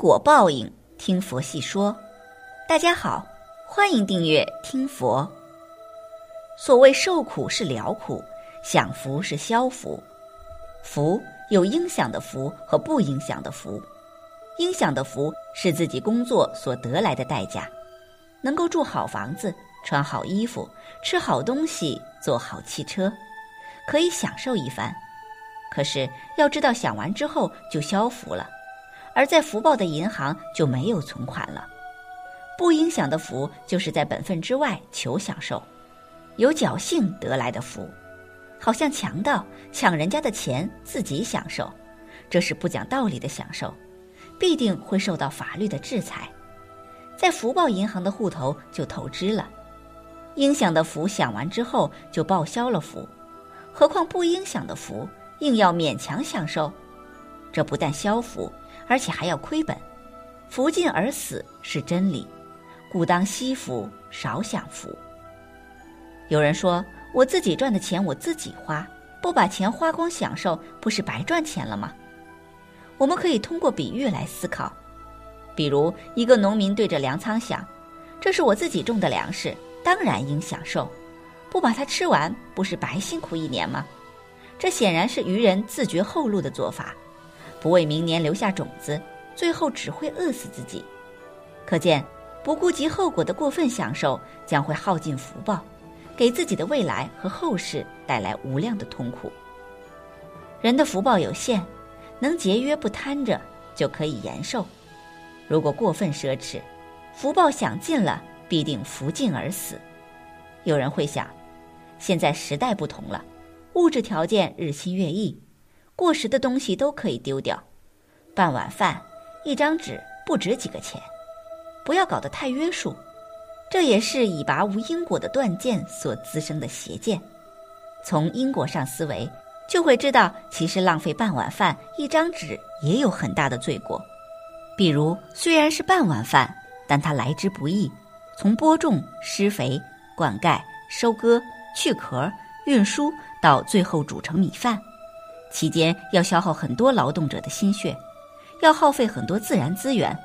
果报应，听佛细说。大家好，欢迎订阅听佛。所谓受苦是了苦，享福是消福。福有应享的福和不应享的福。应享的福是自己工作所得来的代价，能够住好房子、穿好衣服、吃好东西、坐好汽车，可以享受一番。可是要知道，享完之后就消福了。而在福报的银行就没有存款了，不应享的福就是在本分之外求享受，有侥幸得来的福，好像强盗抢人家的钱自己享受，这是不讲道理的享受，必定会受到法律的制裁，在福报银行的户头就透支了，应享的福享完之后就报销了福，何况不应享的福硬要勉强享受，这不但消福。而且还要亏本，福尽而死是真理，故当惜福少享福。有人说，我自己赚的钱我自己花，不把钱花光享受，不是白赚钱了吗？我们可以通过比喻来思考，比如一个农民对着粮仓想：“这是我自己种的粮食，当然应享受，不把它吃完，不是白辛苦一年吗？”这显然是愚人自绝后路的做法。不为明年留下种子，最后只会饿死自己。可见，不顾及后果的过分享受，将会耗尽福报，给自己的未来和后世带来无量的痛苦。人的福报有限，能节约不贪着，就可以延寿；如果过分奢侈，福报享尽了，必定福尽而死。有人会想，现在时代不同了，物质条件日新月异。过时的东西都可以丢掉，半碗饭、一张纸不值几个钱，不要搞得太约束。这也是以拔无因果的断见所滋生的邪见。从因果上思维，就会知道，其实浪费半碗饭、一张纸也有很大的罪过。比如，虽然是半碗饭，但它来之不易，从播种、施肥、灌溉、收割、去壳、运输，到最后煮成米饭。期间要消耗很多劳动者的心血，要耗费很多自然资源，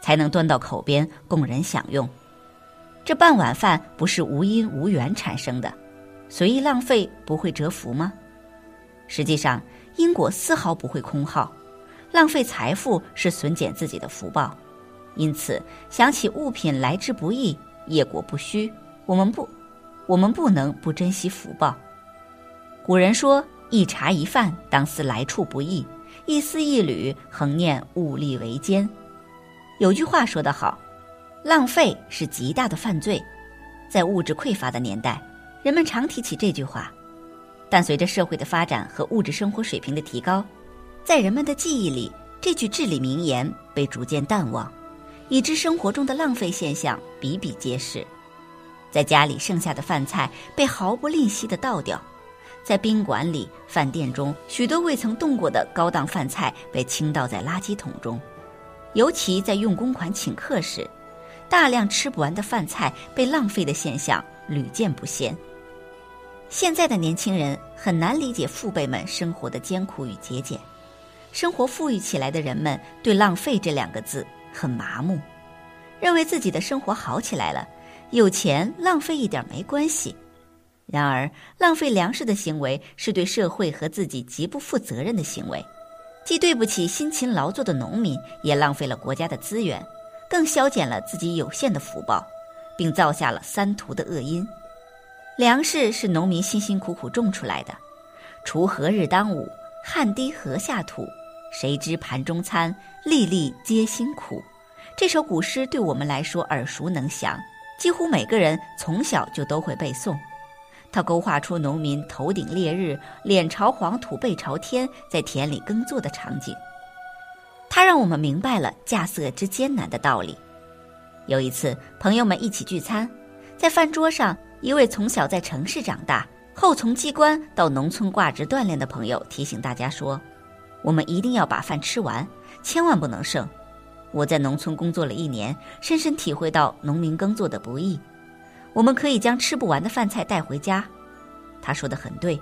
才能端到口边供人享用。这半碗饭不是无因无缘产生的，随意浪费不会折福吗？实际上，因果丝毫不会空耗，浪费财富是损减自己的福报。因此，想起物品来之不易，业果不虚，我们不，我们不能不珍惜福报。古人说。一茶一饭，当思来处不易；一丝一缕，恒念物力维艰。有句话说得好：“浪费是极大的犯罪。”在物质匮乏的年代，人们常提起这句话；但随着社会的发展和物质生活水平的提高，在人们的记忆里，这句至理名言被逐渐淡忘，以致生活中的浪费现象比比皆是。在家里剩下的饭菜被毫不吝惜地倒掉。在宾馆里、饭店中，许多未曾动过的高档饭菜被倾倒在垃圾桶中；尤其在用公款请客时，大量吃不完的饭菜被浪费的现象屡见不鲜。现在的年轻人很难理解父辈们生活的艰苦与节俭，生活富裕起来的人们对“浪费”这两个字很麻木，认为自己的生活好起来了，有钱浪费一点没关系。然而，浪费粮食的行为是对社会和自己极不负责任的行为，既对不起辛勤劳作的农民，也浪费了国家的资源，更消减了自己有限的福报，并造下了三途的恶因。粮食是农民辛辛苦苦种出来的，锄禾日当午，汗滴禾下土，谁知盘中餐，粒粒皆辛苦。这首古诗对我们来说耳熟能详，几乎每个人从小就都会背诵。他勾画出农民头顶烈日，脸朝黄土背朝天，在田里耕作的场景。他让我们明白了稼穑之艰难的道理。有一次，朋友们一起聚餐，在饭桌上，一位从小在城市长大，后从机关到农村挂职锻炼的朋友提醒大家说：“我们一定要把饭吃完，千万不能剩。我在农村工作了一年，深深体会到农民耕作的不易。”我们可以将吃不完的饭菜带回家，他说的很对。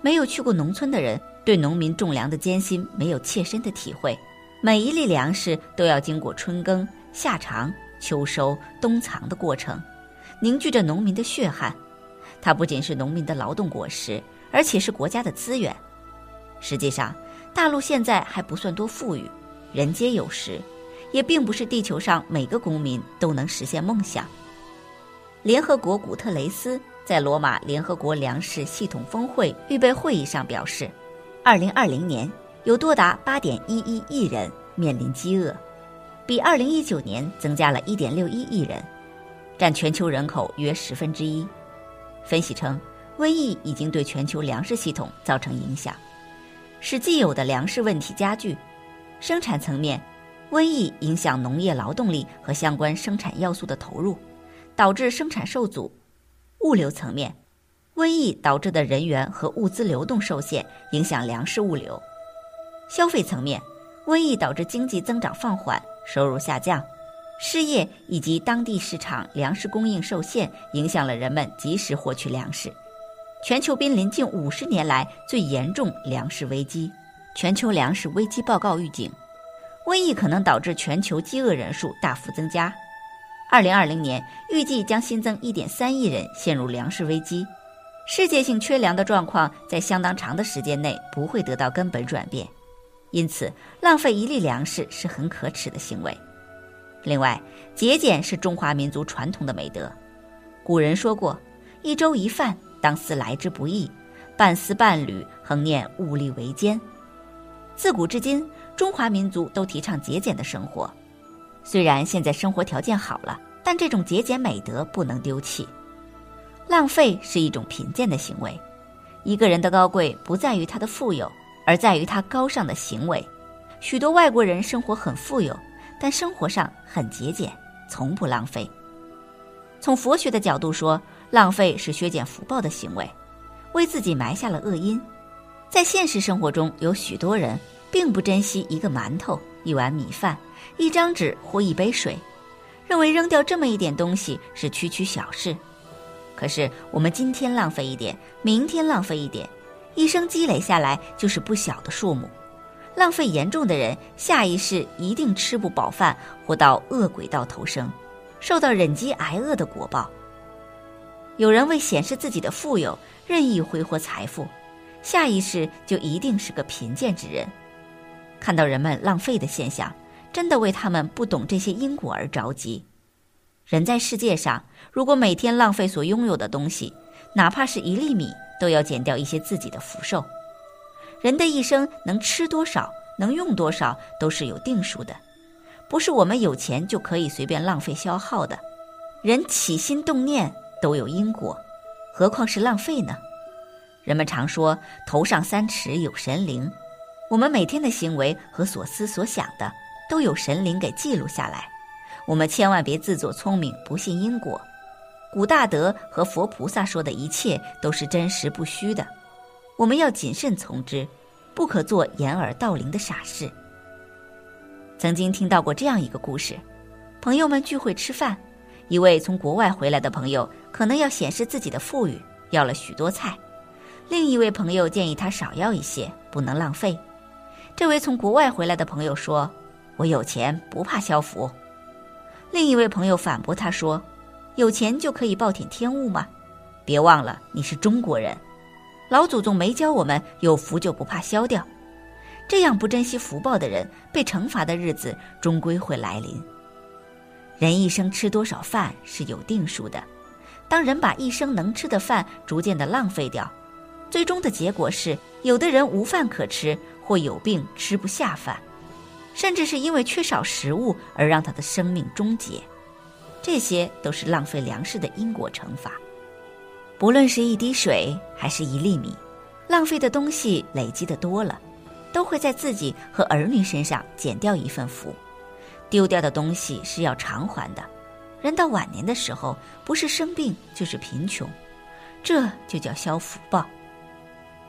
没有去过农村的人，对农民种粮的艰辛没有切身的体会，每一粒粮食都要经过春耕、夏藏、秋收、冬藏的过程，凝聚着农民的血汗。它不仅是农民的劳动果实，而且是国家的资源。实际上，大陆现在还不算多富裕，人皆有食，也并不是地球上每个公民都能实现梦想。联合国古特雷斯在罗马联合国粮食系统峰会预备会议上表示，二零二零年有多达八点一一亿人面临饥饿，比二零一九年增加了一点六一亿人，占全球人口约十分之一。分析称，瘟疫已经对全球粮食系统造成影响，使既有的粮食问题加剧。生产层面，瘟疫影响农业劳动力和相关生产要素的投入。导致生产受阻，物流层面，瘟疫导致的人员和物资流动受限，影响粮食物流；消费层面，瘟疫导致经济增长放缓，收入下降，失业以及当地市场粮食供应受限，影响了人们及时获取粮食。全球濒临近五十年来最严重粮食危机。全球粮食危机报告预警，瘟疫可能导致全球饥饿人数大幅增加。二零二零年预计将新增一点三亿人陷入粮食危机，世界性缺粮的状况在相当长的时间内不会得到根本转变，因此浪费一粒粮食是很可耻的行为。另外，节俭是中华民族传统的美德，古人说过：“一粥一饭，当思来之不易；半丝半缕，恒念物力维艰。”自古至今，中华民族都提倡节俭的生活。虽然现在生活条件好了，但这种节俭美德不能丢弃。浪费是一种贫贱的行为。一个人的高贵不在于他的富有，而在于他高尚的行为。许多外国人生活很富有，但生活上很节俭，从不浪费。从佛学的角度说，浪费是削减福报的行为，为自己埋下了恶因。在现实生活中，有许多人并不珍惜一个馒头、一碗米饭。一张纸或一杯水，认为扔掉这么一点东西是区区小事。可是我们今天浪费一点，明天浪费一点，一生积累下来就是不小的数目。浪费严重的人，下一世一定吃不饱饭，或到恶鬼道投生，受到忍饥挨饿的果报。有人为显示自己的富有，任意挥霍财富，下一世就一定是个贫贱之人。看到人们浪费的现象。真的为他们不懂这些因果而着急。人在世界上，如果每天浪费所拥有的东西，哪怕是一粒米，都要减掉一些自己的福寿。人的一生能吃多少，能用多少，都是有定数的，不是我们有钱就可以随便浪费消耗的。人起心动念都有因果，何况是浪费呢？人们常说头上三尺有神灵，我们每天的行为和所思所想的。都有神灵给记录下来，我们千万别自作聪明，不信因果。古大德和佛菩萨说的一切都是真实不虚的，我们要谨慎从之，不可做掩耳盗铃的傻事。曾经听到过这样一个故事：朋友们聚会吃饭，一位从国外回来的朋友可能要显示自己的富裕，要了许多菜；另一位朋友建议他少要一些，不能浪费。这位从国外回来的朋友说。我有钱不怕消福。另一位朋友反驳他说：“有钱就可以暴殄天物吗？别忘了你是中国人，老祖宗没教我们有福就不怕消掉。这样不珍惜福报的人，被惩罚的日子终归会来临。人一生吃多少饭是有定数的，当人把一生能吃的饭逐渐的浪费掉，最终的结果是，有的人无饭可吃，或有病吃不下饭。”甚至是因为缺少食物而让他的生命终结，这些都是浪费粮食的因果惩罚。不论是一滴水还是一粒米，浪费的东西累积的多了，都会在自己和儿女身上减掉一份福。丢掉的东西是要偿还的。人到晚年的时候，不是生病就是贫穷，这就叫消福报。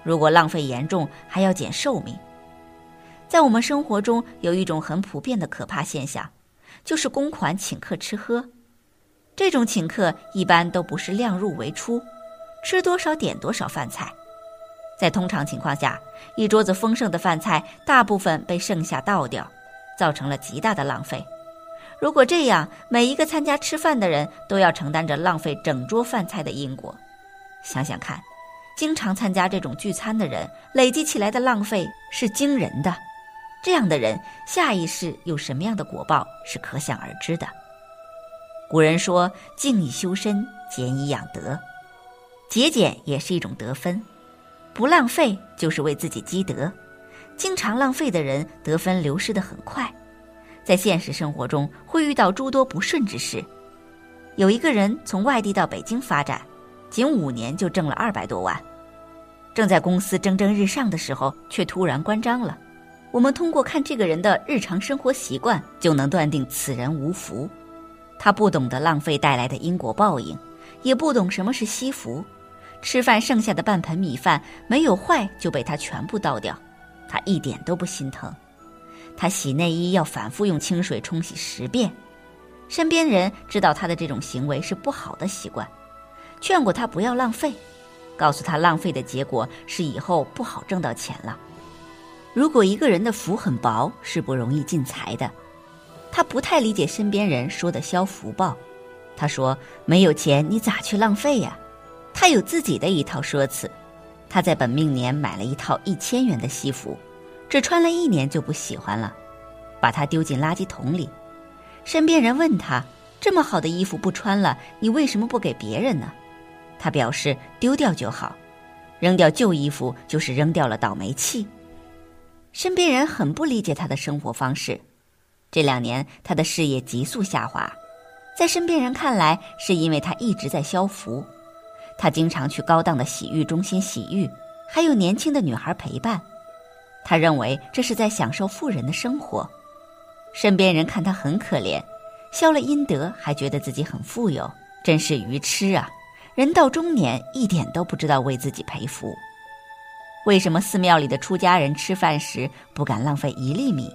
如果浪费严重，还要减寿命。在我们生活中，有一种很普遍的可怕现象，就是公款请客吃喝。这种请客一般都不是量入为出，吃多少点多少饭菜。在通常情况下，一桌子丰盛的饭菜，大部分被剩下倒掉，造成了极大的浪费。如果这样，每一个参加吃饭的人都要承担着浪费整桌饭菜的因果。想想看，经常参加这种聚餐的人，累积起来的浪费是惊人的。这样的人，下一世有什么样的果报是可想而知的。古人说：“静以修身，俭以养德。”节俭也是一种得分，不浪费就是为自己积德。经常浪费的人，得分流失的很快。在现实生活中会遇到诸多不顺之事。有一个人从外地到北京发展，仅五年就挣了二百多万，正在公司蒸蒸日上的时候，却突然关张了。我们通过看这个人的日常生活习惯，就能断定此人无福。他不懂得浪费带来的因果报应，也不懂什么是惜福。吃饭剩下的半盆米饭没有坏就被他全部倒掉，他一点都不心疼。他洗内衣要反复用清水冲洗十遍，身边人知道他的这种行为是不好的习惯，劝过他不要浪费，告诉他浪费的结果是以后不好挣到钱了。如果一个人的福很薄，是不容易进财的。他不太理解身边人说的消福报，他说没有钱你咋去浪费呀？他有自己的一套说辞，他在本命年买了一套一千元的西服。只穿了一年就不喜欢了，把它丢进垃圾桶里。身边人问他：“这么好的衣服不穿了，你为什么不给别人呢？”他表示：“丢掉就好，扔掉旧衣服就是扔掉了倒霉气。”身边人很不理解他的生活方式。这两年他的事业急速下滑，在身边人看来，是因为他一直在消福。他经常去高档的洗浴中心洗浴，还有年轻的女孩陪伴。他认为这是在享受富人的生活，身边人看他很可怜，消了阴德还觉得自己很富有，真是愚痴啊！人到中年一点都不知道为自己赔福。为什么寺庙里的出家人吃饭时不敢浪费一粒米，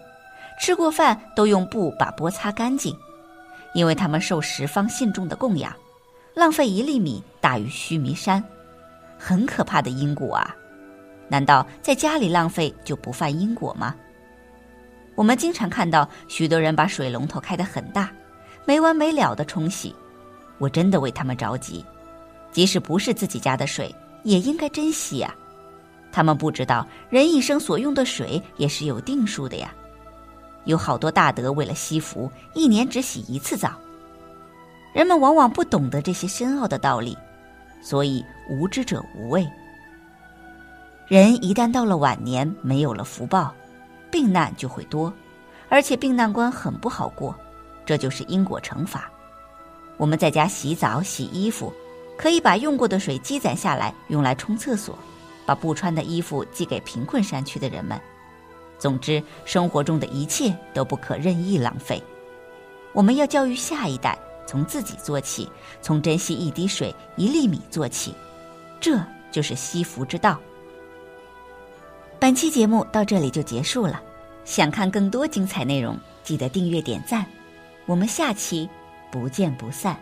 吃过饭都用布把钵擦干净？因为他们受十方信众的供养，浪费一粒米大于须弥山，很可怕的因果啊！难道在家里浪费就不犯因果吗？我们经常看到许多人把水龙头开得很大，没完没了的冲洗，我真的为他们着急。即使不是自己家的水，也应该珍惜呀。他们不知道人一生所用的水也是有定数的呀。有好多大德为了惜福，一年只洗一次澡。人们往往不懂得这些深奥的道理，所以无知者无畏。人一旦到了晚年，没有了福报，病难就会多，而且病难关很不好过，这就是因果惩罚。我们在家洗澡、洗衣服，可以把用过的水积攒下来，用来冲厕所，把不穿的衣服寄给贫困山区的人们。总之，生活中的一切都不可任意浪费。我们要教育下一代，从自己做起，从珍惜一滴水、一粒米做起，这就是惜福之道。本期节目到这里就结束了，想看更多精彩内容，记得订阅点赞，我们下期不见不散。